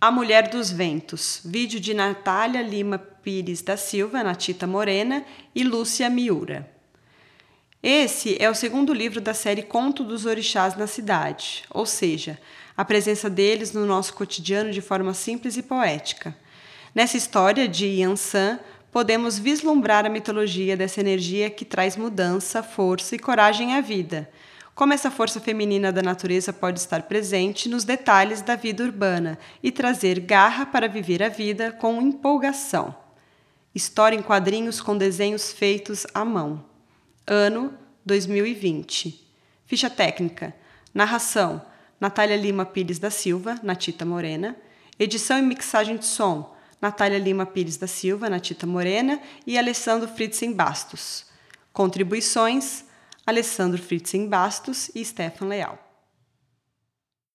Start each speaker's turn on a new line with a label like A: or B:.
A: A Mulher dos Ventos, vídeo de Natália Lima Pires da Silva, Natita Morena e Lúcia Miura. Esse é o segundo livro da série Conto dos Orixás na Cidade, ou seja, a presença deles no nosso cotidiano de forma simples e poética. Nessa história de Yansan, podemos vislumbrar a mitologia dessa energia que traz mudança, força e coragem à vida como essa força feminina da natureza pode estar presente nos detalhes da vida urbana e trazer garra para viver a vida com empolgação. História em quadrinhos com desenhos feitos à mão. Ano 2020. Ficha técnica. Narração: Natália Lima Pires da Silva, Natita Morena. Edição e mixagem de som: Natália Lima Pires da Silva, Natita Morena e Alessandro Fritzen Bastos. Contribuições: Alessandro Fritzen Bastos e Stefan Leal.